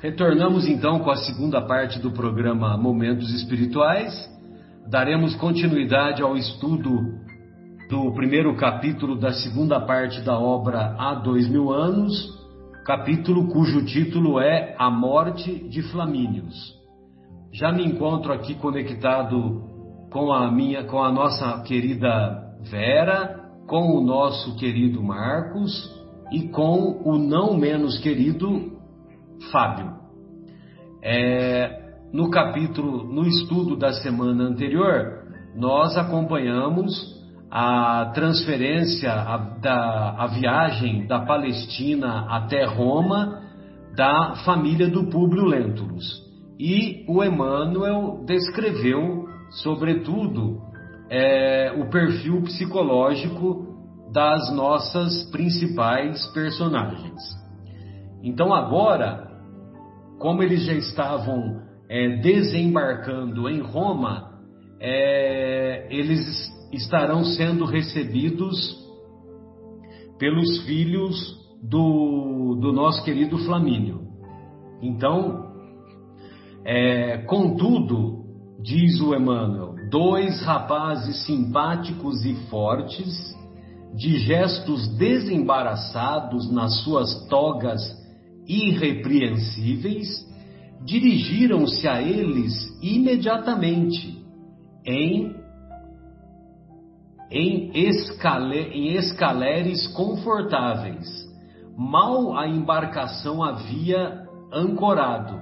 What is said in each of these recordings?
Retornamos então com a segunda parte do programa Momentos Espirituais. Daremos continuidade ao estudo do primeiro capítulo da segunda parte da obra Há Dois Mil Anos, capítulo cujo título é A Morte de Flamínios. Já me encontro aqui conectado com a minha, com a nossa querida Vera, com o nosso querido Marcos e com o não menos querido Fábio. É, no capítulo, no estudo da semana anterior, nós acompanhamos a transferência, a, da, a viagem da Palestina até Roma da família do Públio Lentulus. E o Emmanuel descreveu, sobretudo, é, o perfil psicológico das nossas principais personagens. Então agora como eles já estavam é, desembarcando em Roma, é, eles estarão sendo recebidos pelos filhos do, do nosso querido Flamínio. Então, é, contudo, diz o Emmanuel, dois rapazes simpáticos e fortes, de gestos desembaraçados nas suas togas irrepreensíveis, dirigiram-se a eles imediatamente, em, em, em escaleres confortáveis. Mal a embarcação havia ancorado.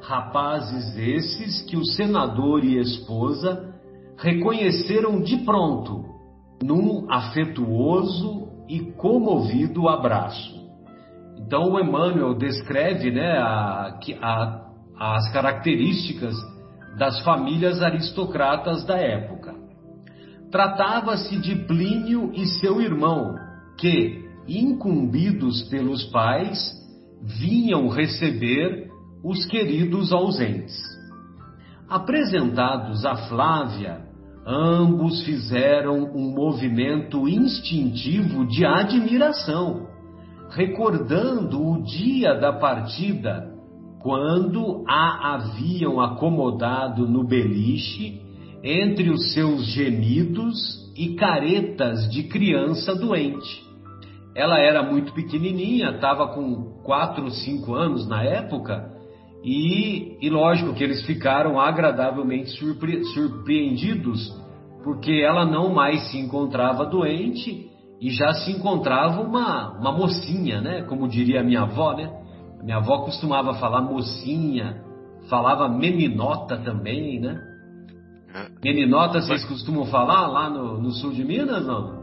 Rapazes esses que o senador e esposa reconheceram de pronto, num afetuoso e comovido abraço. Então o Emmanuel descreve né, a, a, as características das famílias aristocratas da época. Tratava-se de Plínio e seu irmão, que, incumbidos pelos pais, vinham receber os queridos ausentes. Apresentados a Flávia, ambos fizeram um movimento instintivo de admiração recordando o dia da partida, quando a haviam acomodado no beliche entre os seus gemidos e caretas de criança doente. Ela era muito pequenininha, estava com 4 ou 5 anos na época, e, e lógico que eles ficaram agradavelmente surpre surpreendidos, porque ela não mais se encontrava doente e já se encontrava uma, uma mocinha, né? Como diria a minha avó, né? A minha avó costumava falar mocinha, falava meninota também, né? É. Meninota vocês costumam falar lá no, no sul de Minas, não?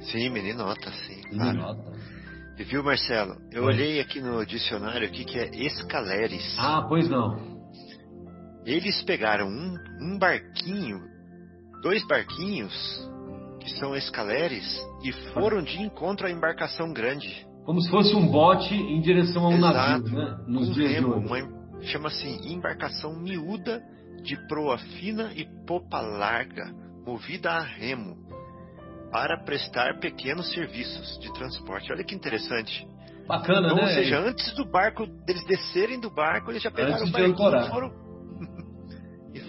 Sim, meninota, sim. Meninota. Claro. E viu, Marcelo? Eu Oi. olhei aqui no dicionário aqui que é escaleres. Ah, pois não. Eles pegaram um, um barquinho, dois barquinhos que são escaleres, e foram de encontro à embarcação grande. Como se fosse um bote em direção a um Exato. navio, né? Nos um remo, Chama-se embarcação miúda de proa fina e popa larga, movida a remo, para prestar pequenos serviços de transporte. Olha que interessante. Bacana, então, né? Ou seja, antes do barco, deles descerem do barco, eles já pegaram antes o barquinho e foram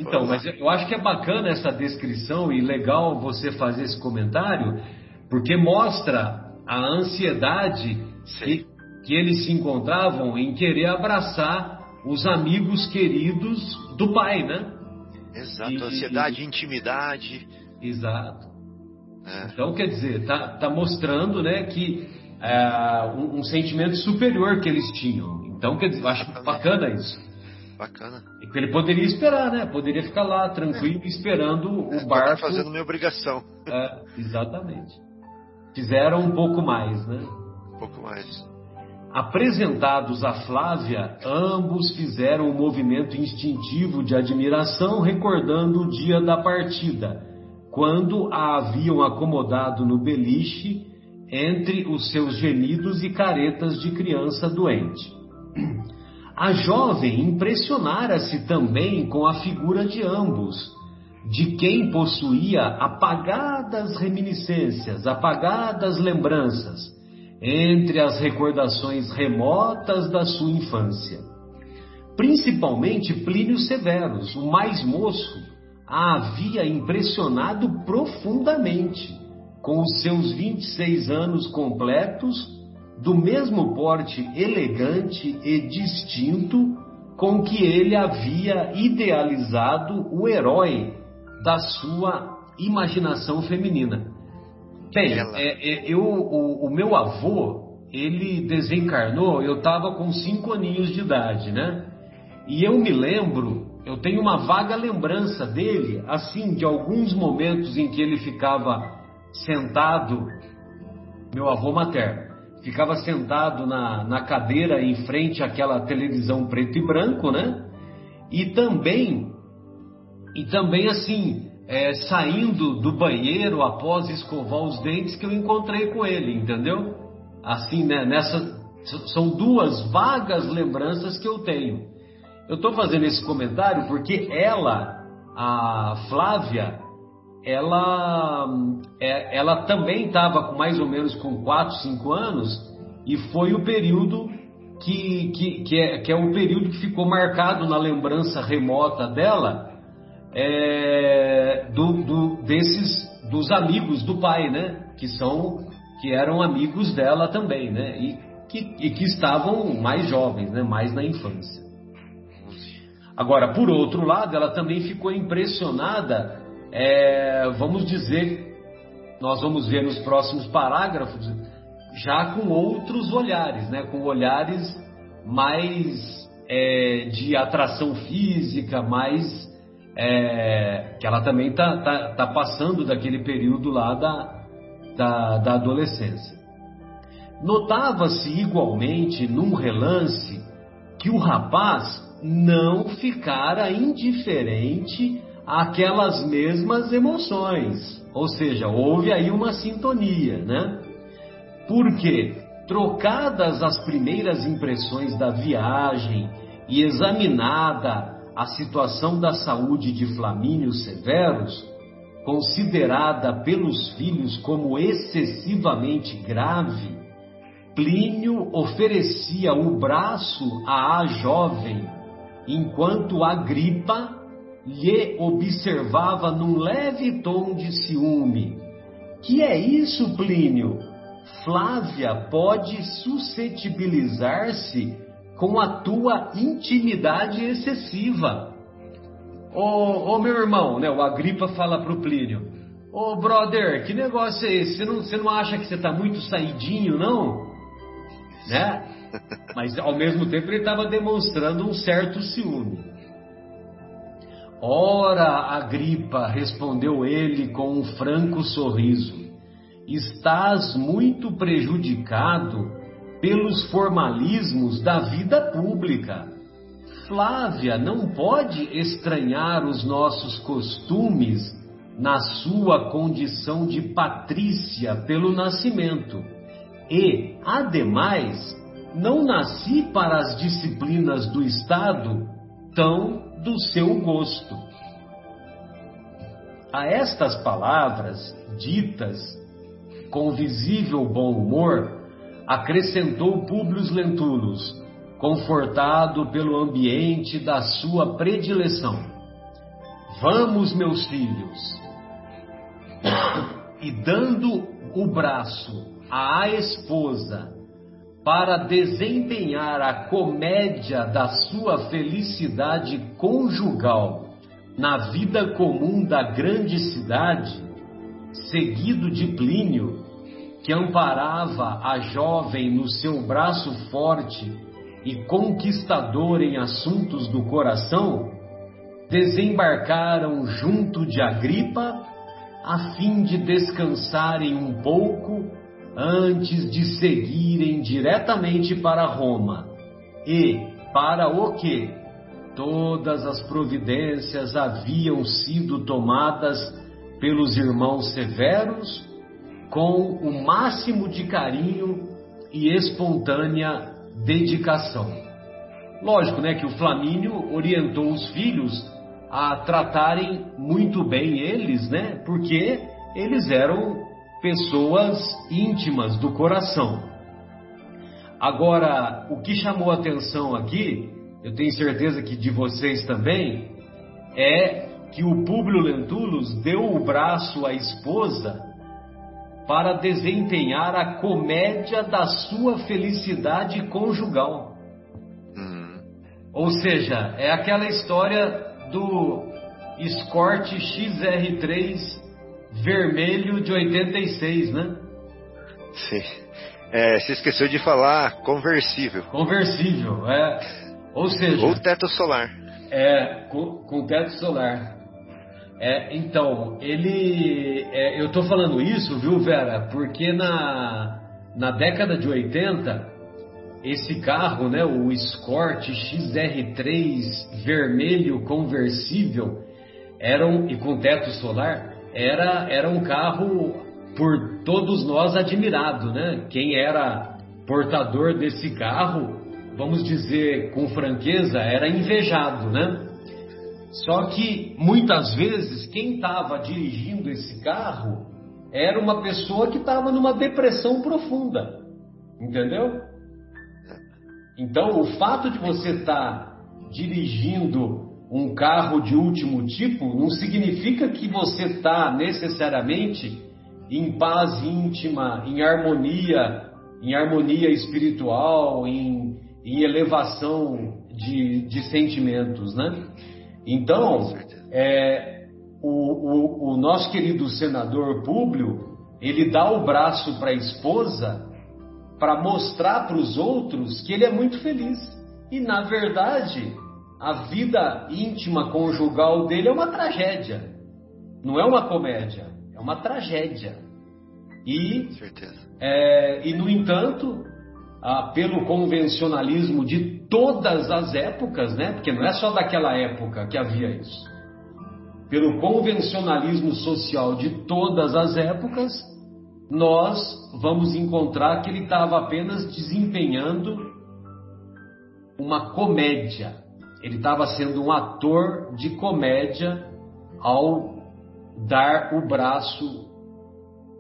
então, mas eu acho que é bacana essa descrição e legal você fazer esse comentário, porque mostra a ansiedade que, que, eles se encontravam em querer abraçar os amigos queridos do pai, né? Exato, e, ansiedade, e, intimidade. Exato. É. Então, quer dizer, tá, tá mostrando, né, que é, um, um, sentimento superior que eles tinham. Então, quer dizer, eu acho bacana isso. Bacana. Ele poderia esperar, né? Poderia ficar lá tranquilo, é. esperando o é, barco. fazendo minha obrigação. É, exatamente. Fizeram um pouco mais, né? Um pouco mais. Apresentados a Flávia, ambos fizeram um movimento instintivo de admiração, recordando o dia da partida, quando a haviam acomodado no beliche entre os seus gemidos e caretas de criança doente. A jovem impressionara-se também com a figura de ambos, de quem possuía apagadas reminiscências, apagadas lembranças, entre as recordações remotas da sua infância. Principalmente Plínio Severus, o mais moço, a havia impressionado profundamente com os seus 26 anos completos, do mesmo porte elegante e distinto com que ele havia idealizado o herói da sua imaginação feminina. Bem, é, é, eu, o, o, meu avô, ele desencarnou, eu estava com cinco aninhos de idade, né? E eu me lembro, eu tenho uma vaga lembrança dele, assim, de alguns momentos em que ele ficava sentado, meu avô materno, ficava sentado na, na cadeira em frente àquela televisão preto e branco, né? E também, e também assim, é, saindo do banheiro após escovar os dentes que eu encontrei com ele, entendeu? Assim, né? Nessa, são duas vagas lembranças que eu tenho. Eu estou fazendo esse comentário porque ela, a Flávia, ela, é, ela também estava com mais ou menos com 4, 5 anos e foi o período que, que, que, é, que é o período que ficou marcado na lembrança remota dela é, do, do, desses dos amigos do pai, né? Que são que eram amigos dela também, né? E que, e que estavam mais jovens, né? Mais na infância. Agora, por outro lado, ela também ficou impressionada é, vamos dizer, nós vamos ver nos próximos parágrafos, já com outros olhares, né? com olhares mais é, de atração física, mais. É, que ela também está tá, tá passando daquele período lá da, da, da adolescência. Notava-se igualmente, num relance, que o rapaz não ficara indiferente aquelas mesmas emoções. Ou seja, houve aí uma sintonia, né? Porque, trocadas as primeiras impressões da viagem e examinada a situação da saúde de Flamínio Severus, considerada pelos filhos como excessivamente grave, Plínio oferecia o braço à jovem, enquanto Agripa lhe observava num leve tom de ciúme. Que é isso, Plínio? Flávia pode suscetibilizar-se com a tua intimidade excessiva. Ô, ô meu irmão, né? O Agripa fala pro Plínio. Ô brother, que negócio é esse? Você não, você não acha que você tá muito saidinho, não? Né? Mas ao mesmo tempo ele estava demonstrando um certo ciúme. Ora, Agripa, respondeu ele com um franco sorriso, estás muito prejudicado pelos formalismos da vida pública. Flávia não pode estranhar os nossos costumes na sua condição de patrícia pelo nascimento. E, ademais, não nasci para as disciplinas do Estado tão do seu gosto. A estas palavras, ditas com visível bom humor, acrescentou Públio Lentulus, confortado pelo ambiente da sua predileção. Vamos, meus filhos. E dando o braço à esposa para desempenhar a comédia da sua felicidade conjugal na vida comum da grande cidade, seguido de Plínio, que amparava a jovem no seu braço forte e conquistador em assuntos do coração, desembarcaram junto de Agripa a fim de descansarem um pouco antes de seguirem diretamente para Roma. E, para o que? Todas as providências haviam sido tomadas pelos irmãos severos com o máximo de carinho e espontânea dedicação. Lógico, né, que o Flamínio orientou os filhos a tratarem muito bem eles, né, porque eles eram pessoas íntimas do coração. Agora, o que chamou atenção aqui eu tenho certeza que de vocês também, é que o Públio Lentulus deu o braço à esposa para desempenhar a comédia da sua felicidade conjugal. Uhum. Ou seja, é aquela história do Escort XR3 vermelho de 86, né? Sim. É, se esqueceu de falar conversível. Conversível, é. Ou seja. Ou teto solar. É, com, com teto solar. É, então, ele. É, eu estou falando isso, viu, Vera? Porque na, na década de 80, esse carro, né, o Escort XR3 vermelho conversível, era um, e com teto solar, era, era um carro por todos nós admirado, né? Quem era portador desse carro, vamos dizer com franqueza, era invejado, né? Só que muitas vezes quem estava dirigindo esse carro era uma pessoa que estava numa depressão profunda, entendeu? Então o fato de você estar tá dirigindo um carro de último tipo não significa que você está necessariamente em paz íntima, em harmonia, em harmonia espiritual, em, em elevação de, de sentimentos, né? Então, é, o, o, o nosso querido senador Públio, ele dá o braço para a esposa para mostrar para os outros que ele é muito feliz. E na verdade, a vida íntima conjugal dele é uma tragédia. Não é uma comédia, é uma tragédia. E, é, e no entanto, ah, pelo convencionalismo de todas as épocas, né? Porque não é só daquela época que havia isso. Pelo convencionalismo social de todas as épocas, nós vamos encontrar que ele estava apenas desempenhando uma comédia ele estava sendo um ator de comédia ao dar o braço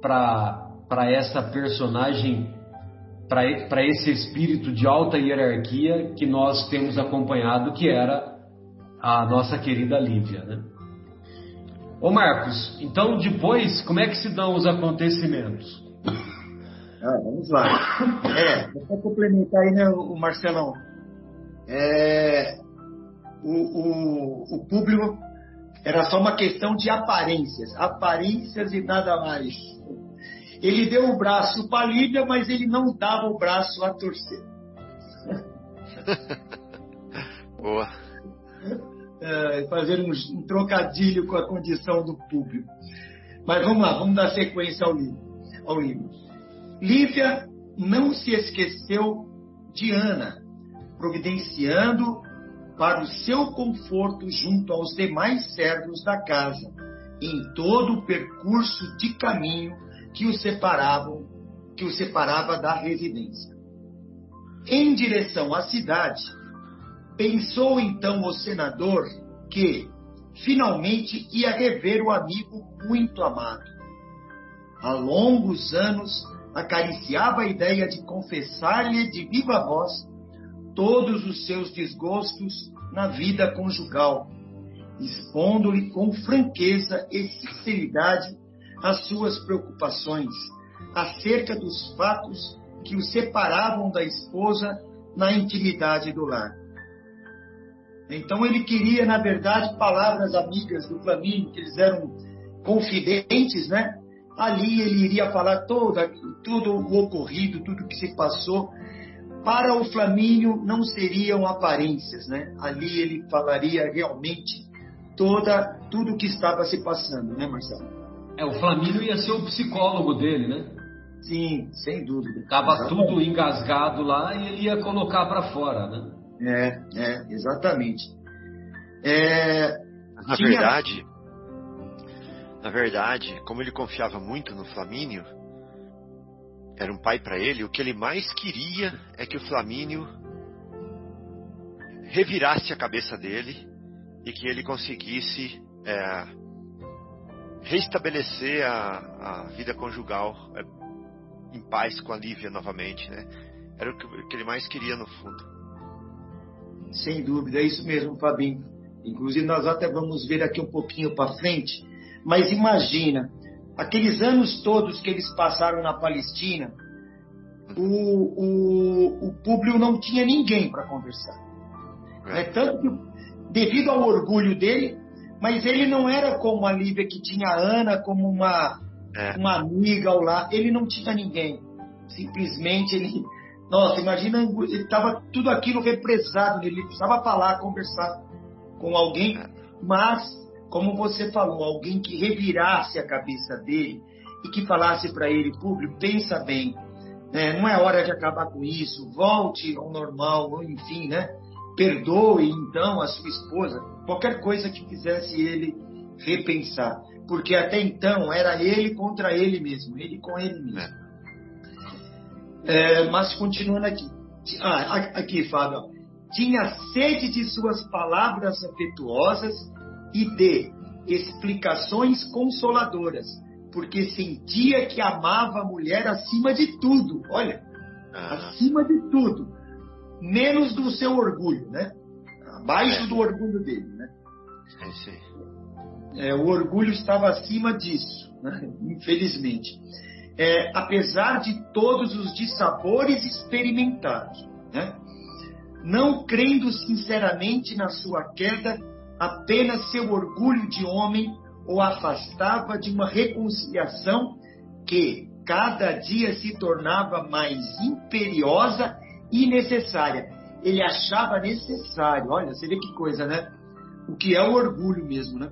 para essa personagem, para esse espírito de alta hierarquia que nós temos acompanhado, que era a nossa querida Lívia. Né? Ô Marcos, então depois, como é que se dão os acontecimentos? Ah, vamos lá. É, vou complementar aí, né, o Marcelão. É, o, o, o público era só uma questão de aparências, aparências e nada mais. Ele deu o braço para a Líbia, mas ele não dava o braço a torcer. Boa. É, fazer um, um, trocadilho com a condição do público. Mas vamos lá, vamos dar sequência ao livro. Ao livro. Lívia não se esqueceu de Ana, providenciando para o seu conforto junto aos demais servos da casa, em todo o percurso de caminho que o separavam, que o separava da residência. Em direção à cidade, pensou então o senador que finalmente ia rever o amigo muito amado. Há longos anos acariciava a ideia de confessar-lhe de viva voz todos os seus desgostos na vida conjugal, expondo-lhe com franqueza e sinceridade as suas preocupações acerca dos fatos que o separavam da esposa na intimidade do lar. Então ele queria, na verdade, palavras amigas do Flamínio, que eles eram confidentes, né? Ali ele iria falar toda, tudo o ocorrido, tudo que se passou, para o Flamínio não seriam aparências, né? Ali ele falaria realmente toda tudo o que estava se passando, né, Marcelo? É, o Flamínio ia ser o psicólogo dele, né? Sim, sem dúvida. Tava tudo engasgado lá e ele ia colocar para fora, né? É, é, exatamente. É, na tinha... verdade, na verdade, como ele confiava muito no Flamínio, era um pai para ele, o que ele mais queria é que o Flamínio revirasse a cabeça dele e que ele conseguisse é, restabelecer a, a, vida conjugal é, em paz com a Lívia novamente, né? Era o que, o que ele mais queria no fundo. Sem dúvida, é isso mesmo, Fabinho. Inclusive, nós até vamos ver aqui um pouquinho para frente. Mas imagina, aqueles anos todos que eles passaram na Palestina, o, o, o Públio não tinha ninguém para conversar. É. Tanto que, devido ao orgulho dele, mas ele não era como a Lívia, que tinha a Ana como uma, é. uma amiga ao lado. Ele não tinha ninguém. Simplesmente ele. Nossa, imagina, ele estava tudo aquilo represado, ele precisava falar, conversar com alguém, é. mas, como você falou, alguém que revirasse a cabeça dele e que falasse para ele, público, pensa bem, né? não é hora de acabar com isso, volte ao normal, enfim, né? Perdoe então a sua esposa, qualquer coisa que fizesse ele repensar, porque até então era ele contra ele mesmo, ele com ele mesmo. É, mas continuando aqui, ah, aqui Fábio, tinha sede de suas palavras afetuosas e de explicações consoladoras, porque sentia que amava a mulher acima de tudo, olha, ah. acima de tudo, menos do seu orgulho, né? Abaixo é. do orgulho dele, né? É, é, o orgulho estava acima disso, né? infelizmente. É, apesar de todos os dissabores experimentados, né? não crendo sinceramente na sua queda, apenas seu orgulho de homem o afastava de uma reconciliação que cada dia se tornava mais imperiosa e necessária. Ele achava necessário, olha, você vê que coisa, né? O que é o orgulho mesmo, né?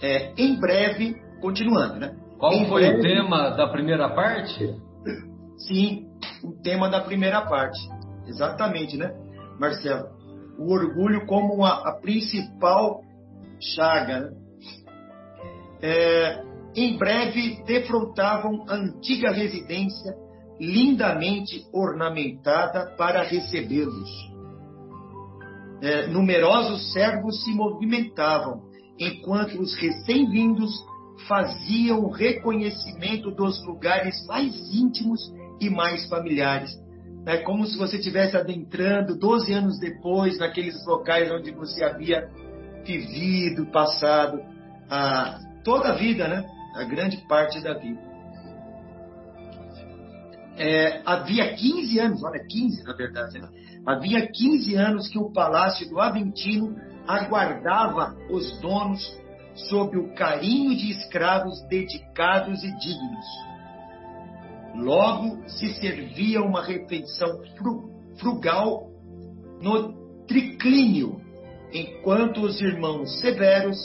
É, em breve, continuando, né? Qual em foi breve, o tema da primeira parte? Sim, o tema da primeira parte. Exatamente, né, Marcelo? O orgulho como a, a principal chaga. Né? É, em breve defrontavam a antiga residência lindamente ornamentada para recebê-los. É, numerosos servos se movimentavam, enquanto os recém-vindos faziam reconhecimento dos lugares mais íntimos e mais familiares. É como se você estivesse adentrando 12 anos depois naqueles locais onde você havia vivido, passado a, toda a vida, né? a grande parte da vida é, havia 15 anos, olha, 15 na verdade, né? havia 15 anos que o palácio do Aventino aguardava os donos sob o carinho de escravos dedicados e dignos. Logo se servia uma refeição frugal no triclínio, enquanto os irmãos severos,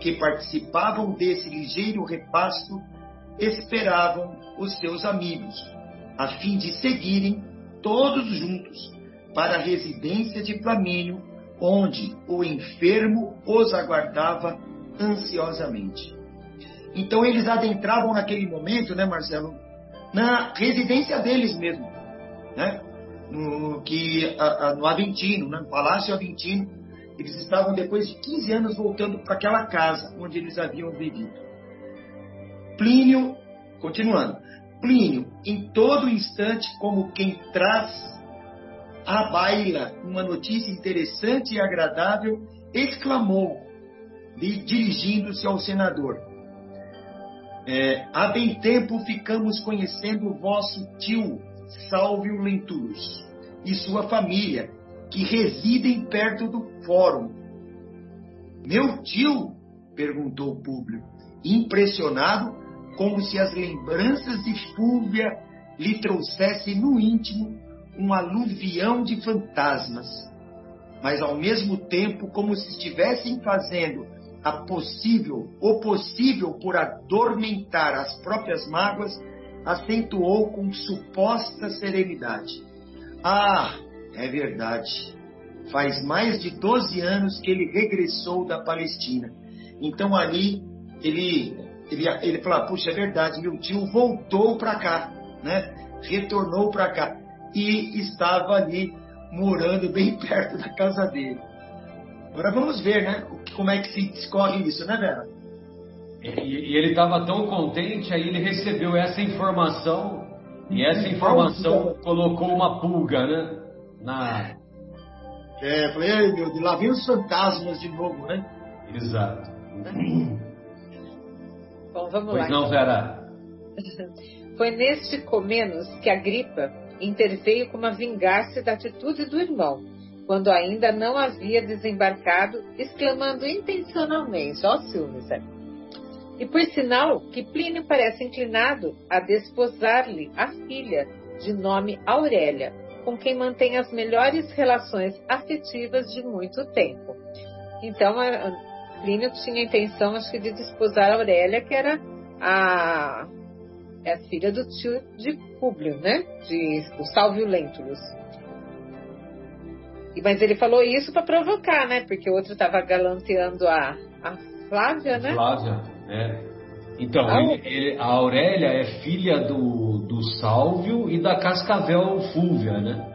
que participavam desse ligeiro repasto, esperavam os seus amigos, a fim de seguirem todos juntos para a residência de Flamínio, onde o enfermo os aguardava ansiosamente. Então eles adentravam naquele momento, né, Marcelo, na residência deles mesmo, né? No, que, a, a, no Aventino, né, no Palácio Aventino, eles estavam depois de 15 anos voltando para aquela casa onde eles haviam vivido. Plínio, continuando, Plínio, em todo instante, como quem traz à baila uma notícia interessante e agradável, exclamou, dirigindo-se ao senador: é, Há bem tempo ficamos conhecendo o vosso tio Salvio Lentulus e sua família, que residem perto do fórum. Meu tio? perguntou o público, impressionado como se as lembranças de Fúvia lhe trouxessem no íntimo um aluvião de fantasmas, mas ao mesmo tempo como se estivessem fazendo a possível, o possível por adormentar as próprias mágoas, acentuou com suposta serenidade. Ah, é verdade. Faz mais de 12 anos que ele regressou da Palestina. Então ali ele ele, ele falou, puxa, é verdade, meu tio voltou para cá, né? Retornou para cá e estava ali morando bem perto da casa dele. Agora vamos ver, né? Como é que se discorre isso, né, Vera? E, e ele estava tão contente, aí ele recebeu essa informação e essa informação colocou uma pulga, né? Na, É, falei, ai meu Deus, lá vem os fantasmas de novo, né? Exato. Bom, vamos pois lá. não, Vera. Foi neste Comenos que a gripa interveio como a vingar-se da atitude do irmão, quando ainda não havia desembarcado, exclamando intencionalmente, ó ciúmes, é. E por sinal que Plínio parece inclinado a desposar-lhe a filha, de nome Aurélia, com quem mantém as melhores relações afetivas de muito tempo. Então, Plínio tinha a intenção, acho que, de desposar Aurélia, que era a, é a filha do tio de Públio, né? De o Salvio Lentulus. Mas ele falou isso para provocar, né? Porque o outro estava galanteando a, a Flávia, né? Flávia, é. Então, Ah, ele- ele- a Aurélia é filha do, do Sálvio e da Cascavel Fúvia, né?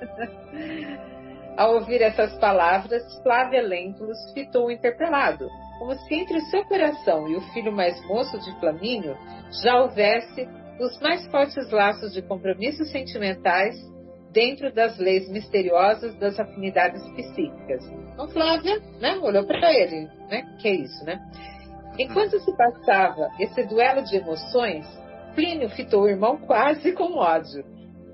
Ao ouvir essas palavras, Flávia Lentulus fitou interpelado, como se entre o seu coração e o filho mais moço de Flamínio já houvesse os mais fortes laços de compromissos sentimentais dentro das leis misteriosas das afinidades psíquicas. Então Flávia, né, olhou para ele, né, que é isso, né? Enquanto se passava esse duelo de emoções, Plínio fitou o irmão quase com ódio,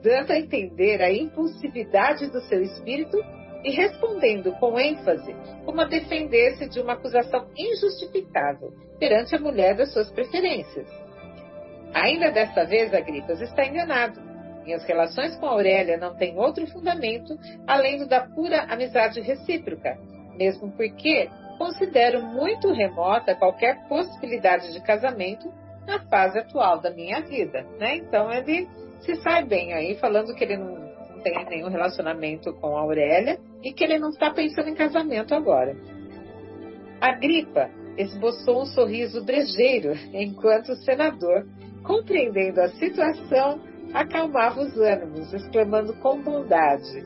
dando a entender a impulsividade do seu espírito e respondendo com ênfase, como a defender-se de uma acusação injustificável perante a mulher das suas preferências. Ainda desta vez, Agripas está enganado. Minhas relações com Aurélia não têm outro fundamento além do da pura amizade recíproca, mesmo porque considero muito remota qualquer possibilidade de casamento na fase atual da minha vida, né? Então ele se sai bem aí, falando que ele não, tem nenhum relacionamento com a Aurélia e que ele não está pensando em casamento agora. Agripa esboçou um sorriso brejeiro enquanto o senador, compreendendo a situação, acalmava os ânimos, exclamando com bondade: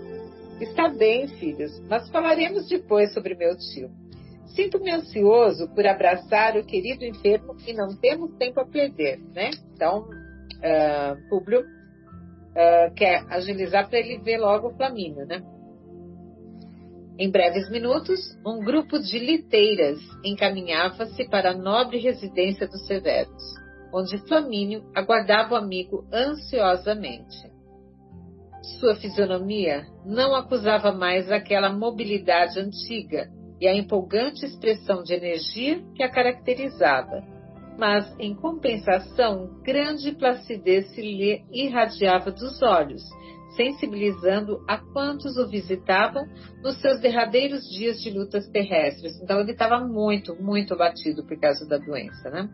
Está bem, filhos, mas falaremos depois sobre meu tio. Sinto-me ansioso por abraçar o querido enfermo e não temos tempo a perder, né? Então, ah, Públio ah, quer agilizar para ele ver logo o Flamínio, né? Em breves minutos, um grupo de liteiras encaminhava-se para a nobre residência dos Severos, onde Flamínio aguardava o amigo ansiosamente. Sua fisionomia não acusava mais aquela mobilidade antiga e a empolgante expressão de energia que a caracterizava, mas, em compensação, grande placidez se lhe irradiava dos olhos, sensibilizando a quantos o visitavam nos seus derradeiros dias de lutas terrestres. Então ele estava muito, muito abatido por causa da doença, né?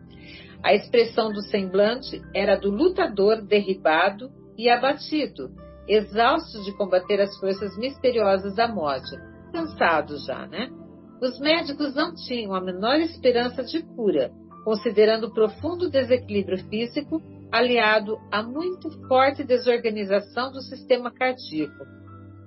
A expressão do semblante era do lutador derribado e abatido, exausto de combater as forças misteriosas da morte, cansado já, né? Os médicos não tinham a menor esperança de cura, considerando o profundo desequilíbrio físico aliado a muito forte desorganização do sistema cardíaco.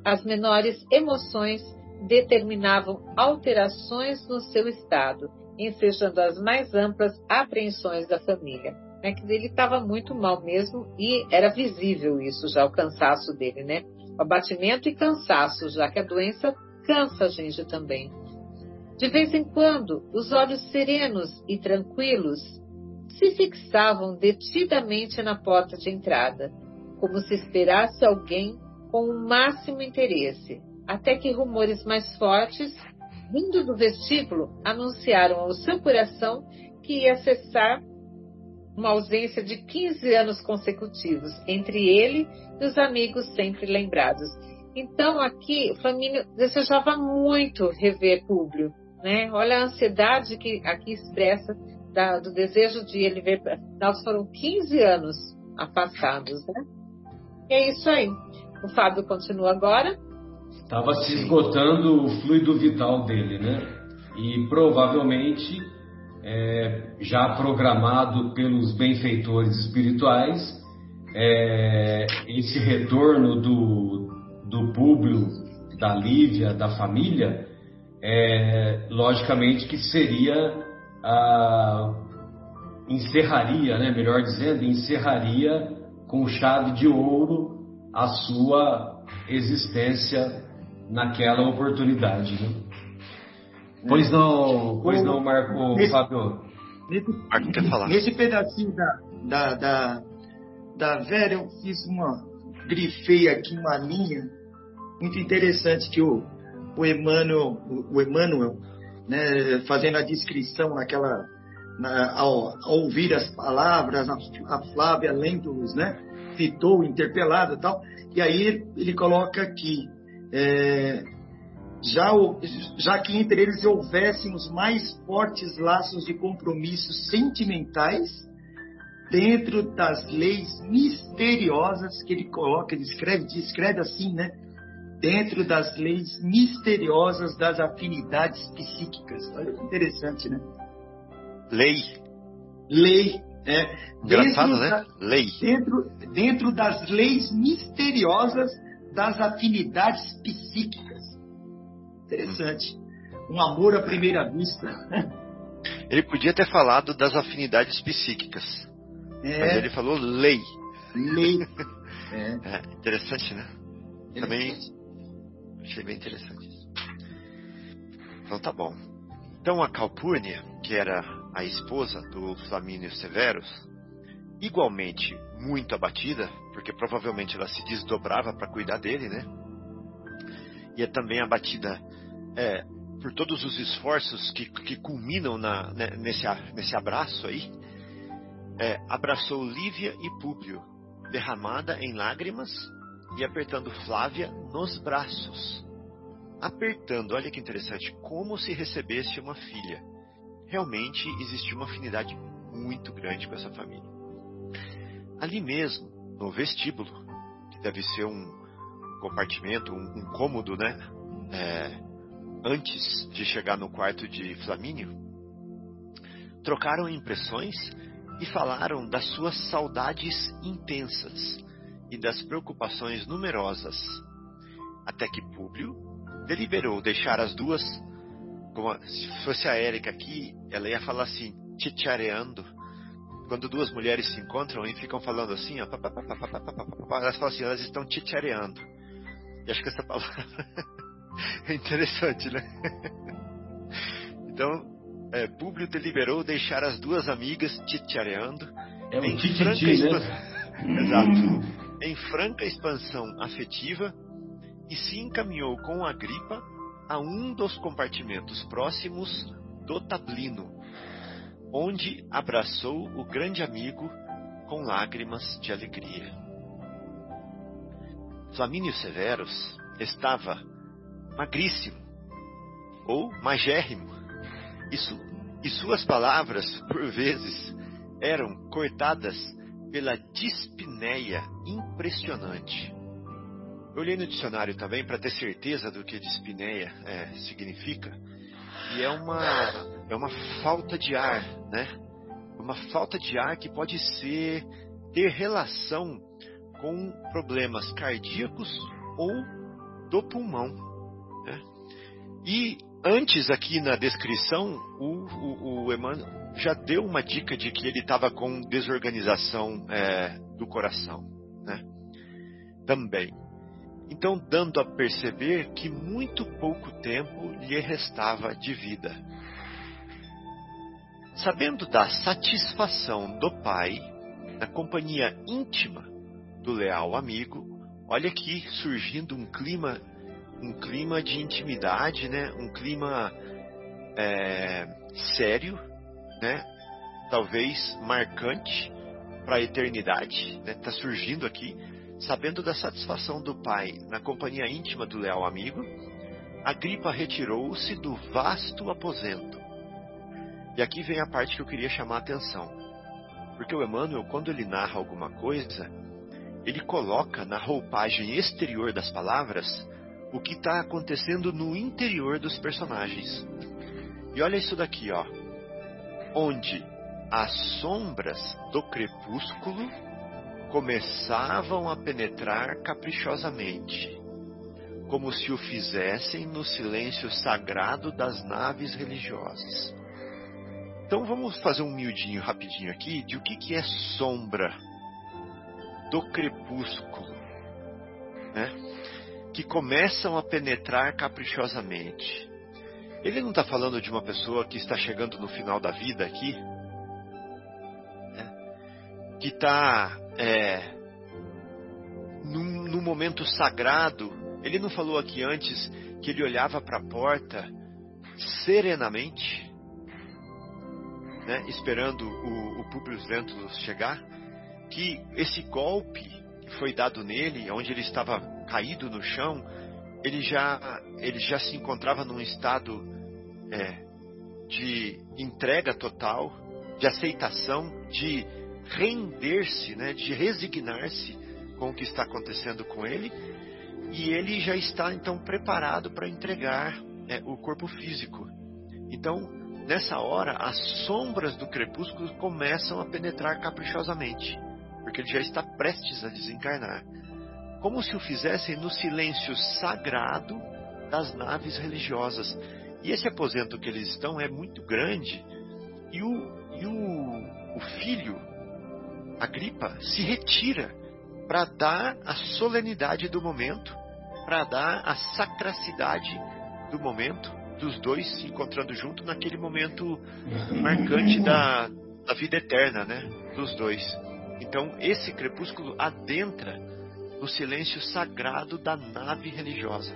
As menores emoções determinavam alterações no seu estado, ensejando as mais amplas apreensões da família. É que ele estava muito mal mesmo e era visível isso já, o cansaço dele, né? O abatimento e cansaço, já que a doença cansa a gente também. De vez em quando, os olhos serenos e tranquilos se fixavam detidamente na porta de entrada, como se esperasse alguém com o máximo interesse, até que rumores mais fortes, vindo do vestíbulo, anunciaram ao seu coração que ia cessar uma ausência de 15 anos consecutivos entre ele e os amigos sempre lembrados. Então, aqui, o Flamínio desejava muito rever Públio. Né? Olha a ansiedade que aqui expressa da, do desejo de ele ver. Nós foram 15 anos afastados. Né? E é isso aí. O Fábio continua agora. Estava se esgotando o fluido vital dele, né? E provavelmente, é, já programado pelos benfeitores espirituais, é, esse retorno do, do Públio, da Lívia, da família, é, logicamente que seria a, encerraria, né, melhor dizendo, encerraria com chave de ouro a sua existência naquela oportunidade. Né? Pois não, pois não, Marco nesse, Fábio. Nesse, Marco quer falar. Nesse pedacinho da, da, da, da Vera, eu fiz uma. grifei aqui uma linha muito interessante que o, o Emmanuel, o, o Emmanuel né, fazendo a descrição naquela. Na, ao, ao, ouvir as palavras, a, a Flávia lendo-os, né? Fitou, interpelado e tal. E aí ele coloca aqui. É, já, já que entre eles houvessem os mais fortes laços de compromissos sentimentais, dentro das leis misteriosas que ele coloca, ele escreve, escreve assim, né? Dentro das leis misteriosas das afinidades psíquicas. Olha que interessante, né? Lei. Lei. É, Engraçado, né? Da, lei. Dentro, dentro das leis misteriosas das afinidades psíquicas. Interessante. Um amor à primeira vista. Ele podia ter falado das afinidades psíquicas. É. Mas ele falou lei. Lei. É. é interessante, né? Interessante. Também achei bem interessante isso. Então tá bom. Então a Calpurnia, que era a esposa do Flamínio Severus, igualmente muito abatida, porque provavelmente ela se desdobrava para cuidar dele, né? E é também abatida é, por todos os esforços que, que culminam na, né, nesse, nesse abraço aí, é, abraçou Lívia e Públio, derramada em lágrimas e apertando Flávia nos braços. Apertando, olha que interessante, como se recebesse uma filha. Realmente existia uma afinidade muito grande com essa família. Ali mesmo, no vestíbulo, que deve ser um compartimento, um, um cômodo, né? É, antes de chegar no quarto de Flamínio, trocaram impressões e falaram das suas saudades intensas e das preocupações numerosas, até que Públio deliberou deixar as duas, como se fosse a Érica aqui, ela ia falar assim, titiareando, quando duas mulheres se encontram e ficam falando assim, ó, elas falam assim, elas estão titiareando. E acho que essa palavra é interessante, né? Então, é, Públio deliberou deixar as duas amigas titiareando é em, franca né? Exato. em franca expansão afetiva e se encaminhou com a gripa a um dos compartimentos próximos do tablino, onde abraçou o grande amigo com lágrimas de alegria. Flamínio Severus estava magríssimo ou magérrimo. Isso, e suas palavras, por vezes, eram cortadas pela dispneia impressionante. Eu olhei no dicionário também para ter certeza do que dispneia é, significa. E é uma, é uma falta de ar, né? Uma falta de ar que pode ser ter relação com problemas cardíacos ou do pulmão. E antes aqui na descrição, o, o, o Emmanuel já deu uma dica de que ele estava com desorganização é, do coração, né? Também. Então, dando a perceber que muito pouco tempo lhe restava de vida. Sabendo da satisfação do pai, na companhia íntima do leal amigo, olha aqui surgindo um clima um clima de intimidade, né? Um clima é, sério, né? Talvez marcante para a eternidade, né? Tá surgindo aqui, sabendo da satisfação do pai na companhia íntima do leal amigo, Agripa retirou-se do vasto aposento. E aqui vem a parte que eu queria chamar a atenção. Porque o Emmanuel, quando ele narra alguma coisa, ele coloca na roupagem exterior das palavras o que está acontecendo no interior dos personagens. E olha isso daqui, ó. Onde as sombras do crepúsculo começavam a penetrar caprichosamente, como se o fizessem no silêncio sagrado das naves religiosas. Então vamos fazer um miudinho rapidinho aqui de o que, que é sombra do crepúsculo. Né? que começam a penetrar caprichosamente. Ele não está falando de uma pessoa que está chegando no final da vida aqui, né? que está é, num, num momento sagrado. Ele não falou aqui antes que ele olhava para a porta serenamente, né, esperando o, o Publius Lentulus chegar, que esse golpe que foi dado nele, onde ele estava caído no chão, ele já, ele já se encontrava num estado é, de entrega total, de aceitação, de render-se, né, de resignar-se com o que está acontecendo com ele, e ele já está então preparado para entregar é, o corpo físico. Então, nessa hora, as sombras do crepúsculo começam a penetrar caprichosamente, porque ele já está prestes a desencarnar, como se o fizessem no silêncio sagrado das naves religiosas. E esse aposento que eles estão é muito grande, e o, e o, o filho, Agripa, se retira para dar a solenidade do momento, para dar a sacracidade do momento, dos dois se encontrando junto naquele momento marcante da, da vida eterna, né? Dos dois. Então, esse crepúsculo adentra o silêncio sagrado da nave religiosa,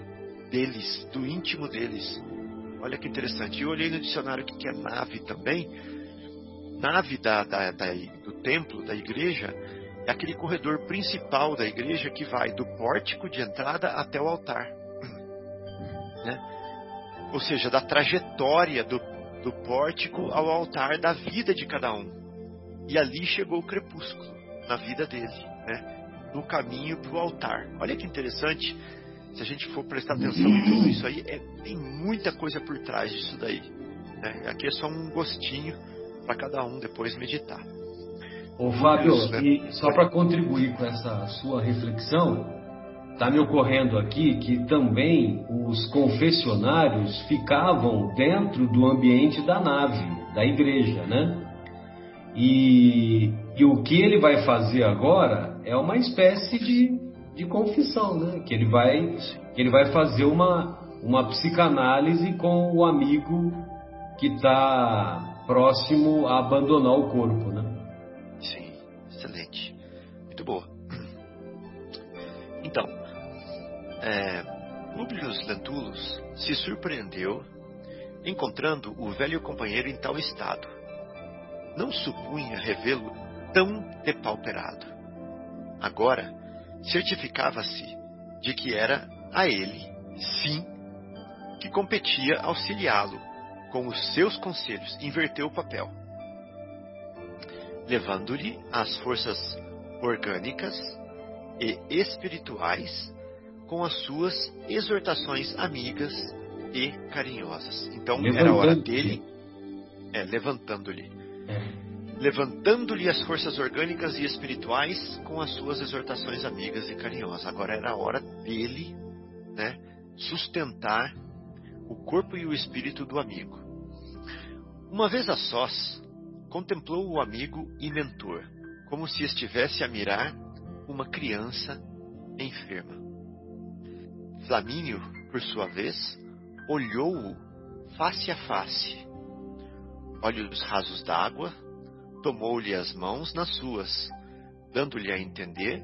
deles, do íntimo deles. Olha que interessante. Eu olhei no dicionário o que é nave também. Nave da, da, da, do templo, da igreja, é aquele corredor principal da igreja que vai do pórtico de entrada até o altar. Né? Ou seja, da trajetória do, do pórtico ao altar da vida de cada um. E ali chegou o crepúsculo, na vida dele, né? no caminho para o altar. Olha que interessante, se a gente for prestar atenção em tudo isso aí, é, tem muita coisa por trás disso daí. Né? Aqui é só um gostinho para cada um depois meditar. Ô Fábio, né? e só para contribuir com essa sua reflexão, está me ocorrendo aqui que também os confessionários ficavam dentro do ambiente da nave, da igreja, né? E, e o que ele vai fazer agora é uma espécie de, de confissão, né? Que ele vai, que ele vai fazer uma, uma psicanálise com o amigo que está próximo a abandonar o corpo, né? boa. É, Publius Lentulus se surpreendeu encontrando o velho companheiro em tal estado. Não supunha revê-lo tão depauperado. Agora, certificava-se de que era a ele, sim, que competia auxiliá-lo com os seus conselhos. Inverteu o papel, levando-lhe as forças orgânicas e espirituais com as suas exortações amigas e carinhosas. Então era a hora dele, é, levantando-lhe, é. levantando-lhe as forças orgânicas e espirituais com as suas exortações amigas e carinhosas. Agora era a hora dele, né, sustentar o corpo e o espírito do amigo. Uma vez a sós, contemplou o amigo e mentor como se estivesse a mirar uma criança enferma. Flamínio, por sua vez, olhou-o face a face. Olhos rasos d'água, tomou-lhe as mãos nas suas, dando-lhe a entender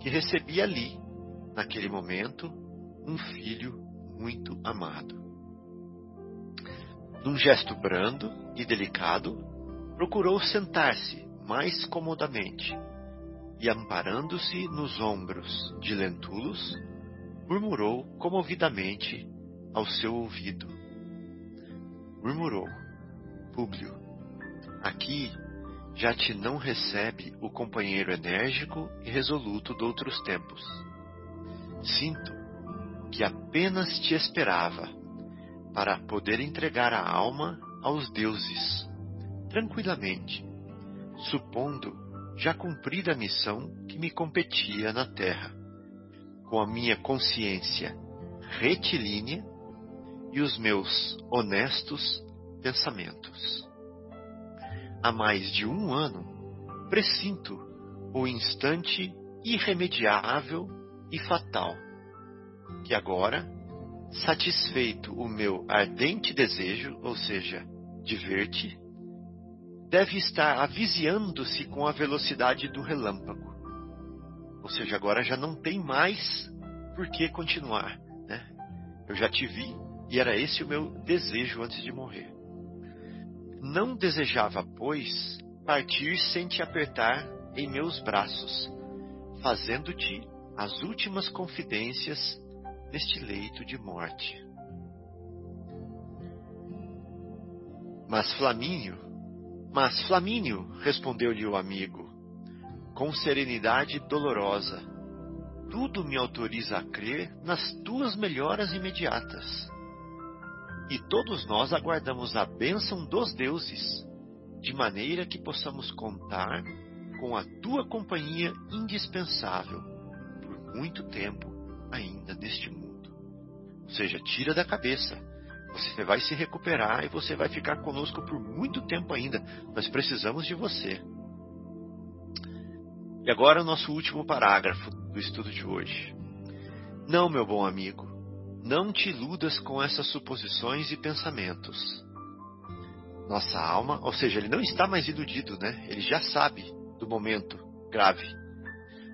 que recebia ali, naquele momento, um filho muito amado. Num gesto brando e delicado, procurou sentar-se mais comodamente, e amparando-se nos ombros de Lentulus, murmurou comovidamente ao seu ouvido. Murmurou, Públio, aqui já te não recebe o companheiro enérgico e resoluto de outros tempos. Sinto que apenas te esperava para poder entregar a alma aos deuses, tranquilamente, supondo já cumprida a missão que me competia na Terra, com a minha consciência retilínea e os meus honestos pensamentos. Há mais de um ano, presinto o instante irremediável e fatal, que agora, satisfeito o meu ardente desejo, ou seja, de ver-te, deve estar aviziando-se com a velocidade do relâmpago. Ou seja, agora já não tem mais por que continuar. Né? Eu já te vi e era esse o meu desejo antes de morrer. Não desejava, pois, partir sem te apertar em meus braços, fazendo-te as últimas confidências neste leito de morte. Mas Flamínio, mas Flamínio, respondeu-lhe o amigo, com serenidade dolorosa, tudo me autoriza a crer nas tuas melhoras imediatas. E todos nós aguardamos a bênção dos deuses, de maneira que possamos contar com a tua companhia indispensável por muito tempo ainda neste mundo. Ou seja, tira da cabeça. Você vai se recuperar e você vai ficar conosco por muito tempo ainda. Nós precisamos de você. E agora o nosso último parágrafo do estudo de hoje. Não, meu bom amigo, não te iludas com essas suposições e pensamentos. Nossa alma, ou seja, ele não está mais iludido, né? Ele já sabe do momento grave.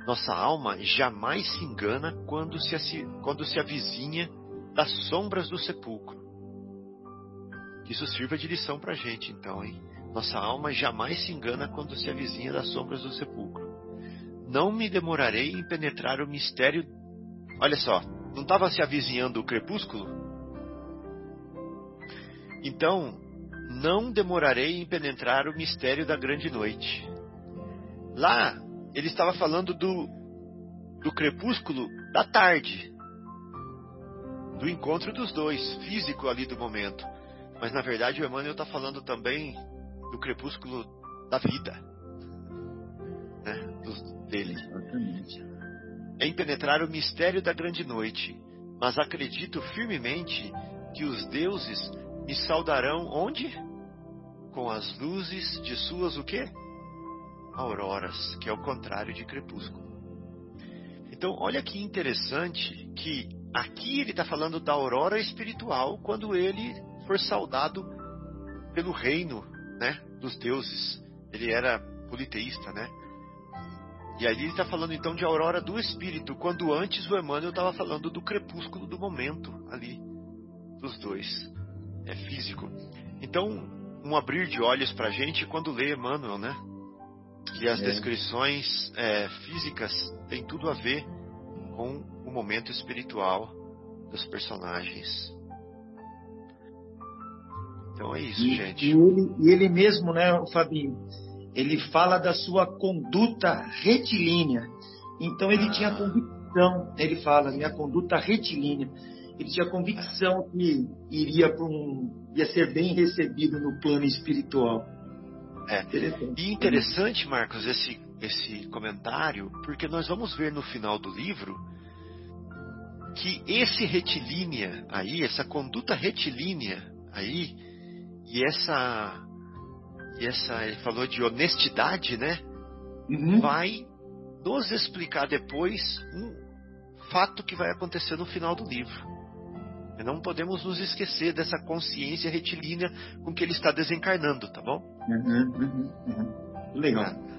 Nossa alma jamais se engana quando se, quando se avizinha das sombras do sepulcro. Isso sirva de lição para gente, então, hein? Nossa alma jamais se engana quando se avizinha das sombras do sepulcro. Não me demorarei em penetrar o mistério. Olha só, não estava se avizinhando o crepúsculo? Então, não demorarei em penetrar o mistério da grande noite. Lá, ele estava falando do, do crepúsculo da tarde, do encontro dos dois, físico ali do momento. Mas na verdade o Emmanuel está falando também do crepúsculo da vida, dele. Exatamente. Em penetrar o mistério da grande noite, mas acredito firmemente que os deuses me saudarão onde? Com as luzes de suas o quê? auroras, que é o contrário de crepúsculo. Então, olha que interessante que aqui ele está falando da aurora espiritual quando ele for saudado pelo reino né, dos deuses. Ele era politeísta, né? E aí ele está falando então de aurora do espírito, quando antes o Emmanuel estava falando do crepúsculo do momento ali, dos dois. É físico. Então, um abrir de olhos para a gente quando lê Emmanuel, né? que as é. descrições é, físicas têm tudo a ver com o momento espiritual dos personagens. Então é isso, e, gente. E ele, e ele mesmo, né, Fabinho, ele fala da sua conduta retilínea. Então ele ah. tinha convicção, ele fala, minha conduta retilínea. Ele tinha convicção que iria para um, ia ser bem recebido no plano espiritual. É. Interessante. E interessante, Marcos, esse, esse comentário, porque nós vamos ver no final do livro que esse retilínea aí, essa conduta retilínea aí, e essa, e essa, ele falou de honestidade, né? Uhum. Vai nos explicar depois um fato que vai acontecer no final do livro. Não podemos nos esquecer dessa consciência retilínea com que ele está desencarnando, tá bom? Uhum, uhum, uhum. Legal. É.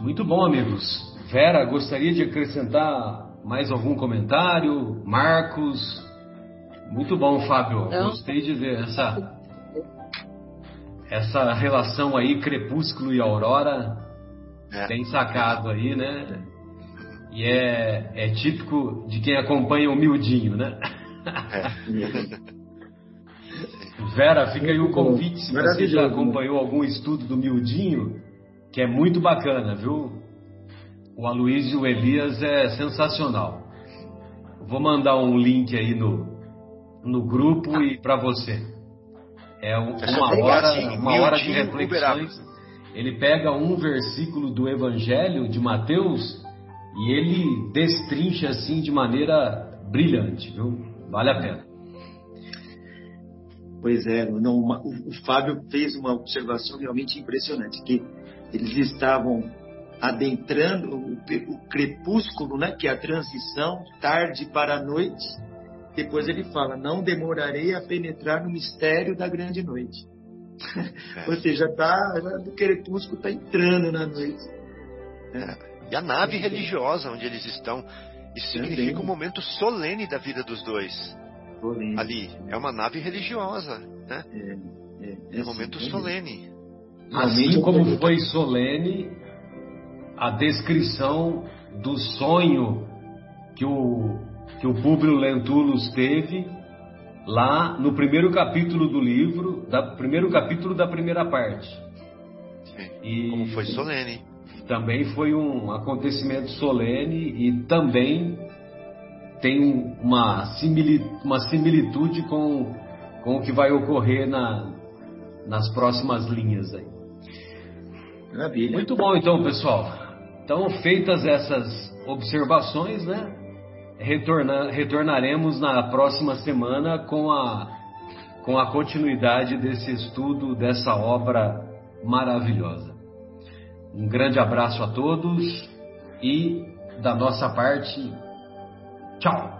Muito bom, amigos. Vera, gostaria de acrescentar mais algum comentário? Marcos? Muito bom, Fábio. Não. Gostei de ver essa, essa relação aí, crepúsculo e aurora é. Bem sacado aí, né? E é, é típico de quem acompanha o miudinho, né? É. Vera, fica aí o convite se você já acompanhou algum estudo do miudinho, que é muito bacana, viu? O Aloysio Elias é sensacional. Vou mandar um link aí no, no grupo e para você. É uma hora, uma hora de reflexões ele pega um versículo do Evangelho de Mateus e ele destrincha assim de maneira brilhante, viu? Vale a pena. Pois é, não, o, o Fábio fez uma observação realmente impressionante, que eles estavam adentrando o, o crepúsculo, né, que é a transição, tarde para a noite. Depois ele fala: Não demorarei a penetrar no mistério da grande noite. É. Ou seja, tá, o crepúsculo está entrando na noite. É. E a nave religiosa onde eles estão. Isso significa um momento solene da vida dos dois. Solene. Ali. É uma nave religiosa. Né? É, é, é um momento solene. Assim como foi solene a descrição do sonho que o, que o Públio Lentulus teve lá no primeiro capítulo do livro, da primeiro capítulo da primeira parte. Sim, e como foi solene. Também foi um acontecimento solene e também tem uma, similitude, uma similitude com, com o que vai ocorrer na, nas próximas linhas aí. Maravilha. Muito bom então, pessoal. Então, feitas essas observações, né? Retorna, retornaremos na próxima semana com a, com a continuidade desse estudo, dessa obra maravilhosa. Um grande abraço a todos e, da nossa parte, tchau!